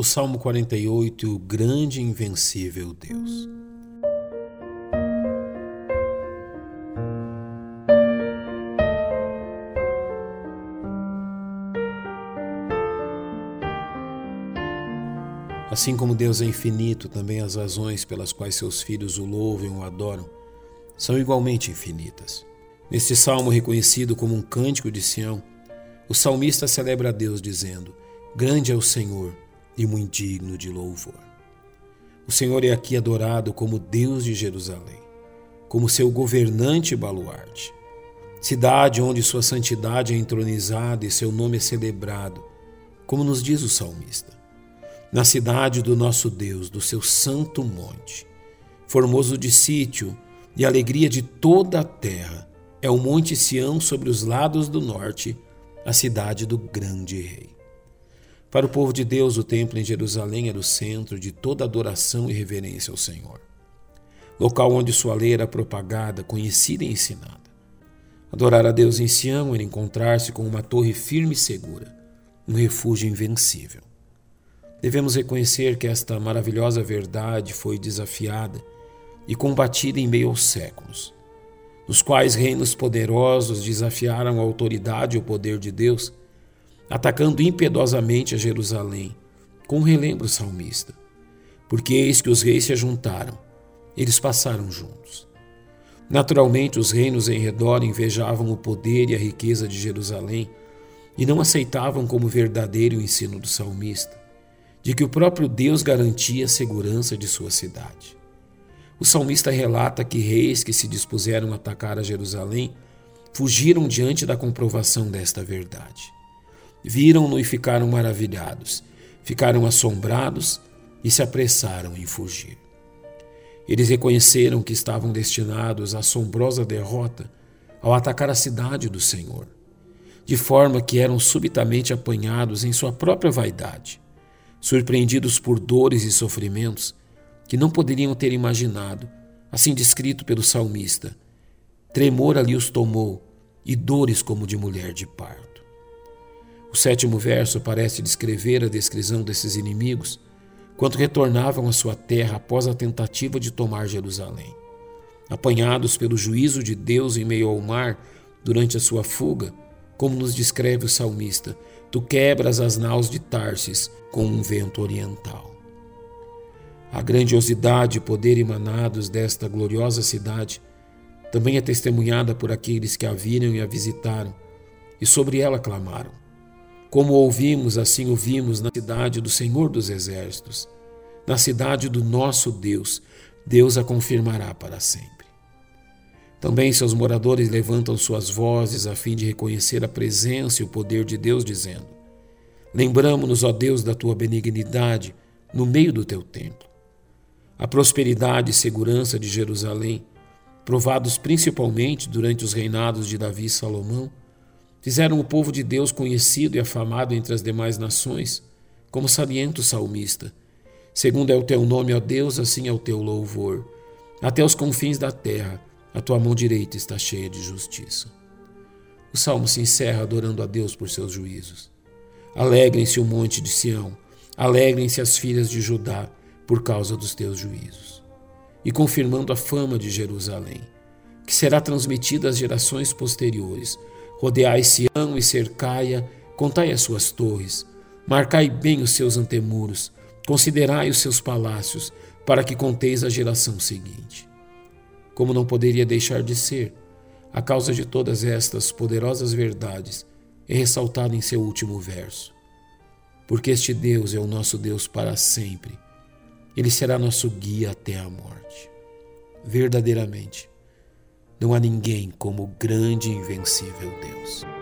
O Salmo 48 e o grande e invencível Deus. Assim como Deus é infinito, também as razões pelas quais seus filhos o louvam e o adoram são igualmente infinitas. Neste salmo reconhecido como um cântico de Sião, o salmista celebra a Deus dizendo: Grande é o Senhor e muito digno de louvor. O Senhor é aqui adorado como Deus de Jerusalém, como seu governante baluarte, cidade onde sua santidade é entronizada e seu nome é celebrado, como nos diz o salmista. Na cidade do nosso Deus, do seu santo monte, formoso de sítio e alegria de toda a terra, é o Monte Sião sobre os lados do norte, a cidade do grande rei. Para o povo de Deus, o templo em Jerusalém era o centro de toda adoração e reverência ao Senhor. Local onde sua lei era propagada, conhecida e ensinada. Adorar a Deus em Sião era encontrar-se com uma torre firme e segura, um refúgio invencível. Devemos reconhecer que esta maravilhosa verdade foi desafiada e combatida em meio aos séculos, nos quais reinos poderosos desafiaram a autoridade e o poder de Deus atacando impiedosamente a Jerusalém, com relembro salmista. Porque eis que os reis se juntaram, eles passaram juntos. Naturalmente, os reinos em redor invejavam o poder e a riqueza de Jerusalém e não aceitavam como verdadeiro o ensino do salmista, de que o próprio Deus garantia a segurança de sua cidade. O salmista relata que reis que se dispuseram a atacar a Jerusalém fugiram diante da comprovação desta verdade. Viram-no e ficaram maravilhados, ficaram assombrados e se apressaram em fugir. Eles reconheceram que estavam destinados à assombrosa derrota ao atacar a cidade do Senhor, de forma que eram subitamente apanhados em sua própria vaidade, surpreendidos por dores e sofrimentos que não poderiam ter imaginado, assim descrito pelo salmista. Tremor ali os tomou e dores como de mulher de parto. O sétimo verso parece descrever a descrição desses inimigos quando retornavam à sua terra após a tentativa de tomar Jerusalém. Apanhados pelo juízo de Deus em meio ao mar durante a sua fuga, como nos descreve o salmista, tu quebras as naus de Tarsis com um vento oriental. A grandiosidade e poder emanados desta gloriosa cidade também é testemunhada por aqueles que a viram e a visitaram e sobre ela clamaram. Como ouvimos, assim ouvimos na cidade do Senhor dos Exércitos, na cidade do nosso Deus, Deus a confirmará para sempre. Também seus moradores levantam suas vozes a fim de reconhecer a presença e o poder de Deus, dizendo: Lembramos-nos, ó Deus, da tua benignidade no meio do teu templo. A prosperidade e segurança de Jerusalém, provados principalmente durante os reinados de Davi e Salomão, Fizeram o povo de Deus conhecido e afamado entre as demais nações, como salienta o salmista. Segundo é o teu nome, ó Deus, assim é o teu louvor. Até os confins da terra, a tua mão direita está cheia de justiça. O salmo se encerra adorando a Deus por seus juízos. Alegrem-se o monte de Sião, alegrem-se as filhas de Judá por causa dos teus juízos. E confirmando a fama de Jerusalém, que será transmitida às gerações posteriores, Rodeai Sião e cercai-a, contai as suas torres, marcai bem os seus antemuros, considerai os seus palácios, para que conteis a geração seguinte. Como não poderia deixar de ser, a causa de todas estas poderosas verdades é ressaltada em seu último verso. Porque este Deus é o nosso Deus para sempre, ele será nosso guia até a morte. Verdadeiramente, não há ninguém como o grande e invencível Deus.